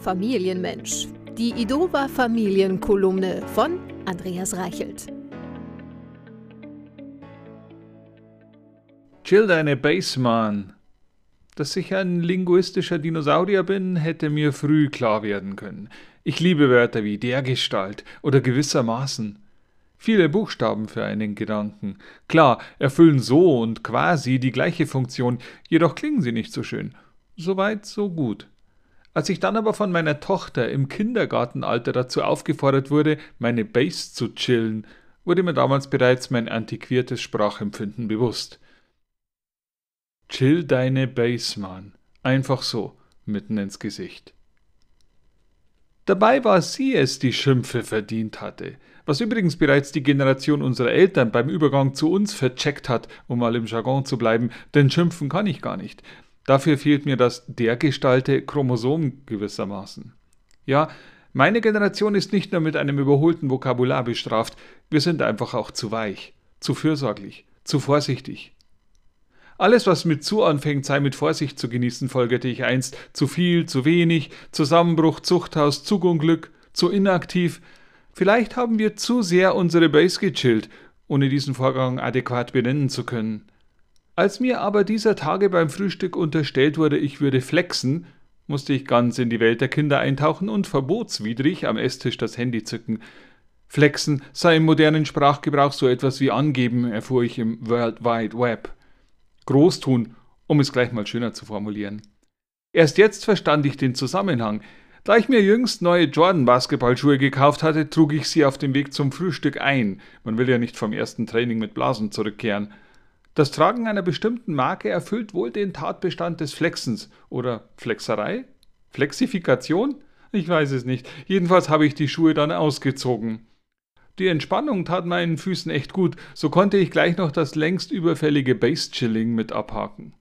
Familienmensch. Die Idova Familienkolumne von Andreas Reichelt. Chill deine Baseman. Dass ich ein linguistischer Dinosaurier bin, hätte mir früh klar werden können. Ich liebe Wörter wie dergestalt oder gewissermaßen. Viele Buchstaben für einen Gedanken. Klar, erfüllen so und quasi die gleiche Funktion, jedoch klingen sie nicht so schön. Soweit, so gut. Als ich dann aber von meiner Tochter im Kindergartenalter dazu aufgefordert wurde, meine Base zu chillen, wurde mir damals bereits mein antiquiertes Sprachempfinden bewusst. Chill deine Base, Mann. Einfach so, mitten ins Gesicht. Dabei war sie es, die Schimpfe verdient hatte, was übrigens bereits die Generation unserer Eltern beim Übergang zu uns vercheckt hat, um mal im Jargon zu bleiben, denn schimpfen kann ich gar nicht. Dafür fehlt mir das dergestalte Chromosom gewissermaßen. Ja, meine Generation ist nicht nur mit einem überholten Vokabular bestraft, wir sind einfach auch zu weich, zu fürsorglich, zu vorsichtig. Alles, was mit zu anfängt, sei mit Vorsicht zu genießen, folgerte ich einst. Zu viel, zu wenig, Zusammenbruch, Zuchthaus, Zugunglück, zu inaktiv. Vielleicht haben wir zu sehr unsere Base gechillt, ohne diesen Vorgang adäquat benennen zu können. Als mir aber dieser Tage beim Frühstück unterstellt wurde, ich würde flexen, musste ich ganz in die Welt der Kinder eintauchen und verbotswidrig am Esstisch das Handy zücken. Flexen sei im modernen Sprachgebrauch so etwas wie angeben, erfuhr ich im World Wide Web. Groß tun, um es gleich mal schöner zu formulieren. Erst jetzt verstand ich den Zusammenhang. Da ich mir jüngst neue Jordan-Basketballschuhe gekauft hatte, trug ich sie auf dem Weg zum Frühstück ein. Man will ja nicht vom ersten Training mit Blasen zurückkehren. Das Tragen einer bestimmten Marke erfüllt wohl den Tatbestand des Flexens oder Flexerei? Flexifikation? Ich weiß es nicht. Jedenfalls habe ich die Schuhe dann ausgezogen. Die Entspannung tat meinen Füßen echt gut, so konnte ich gleich noch das längst überfällige Base-Chilling mit abhaken.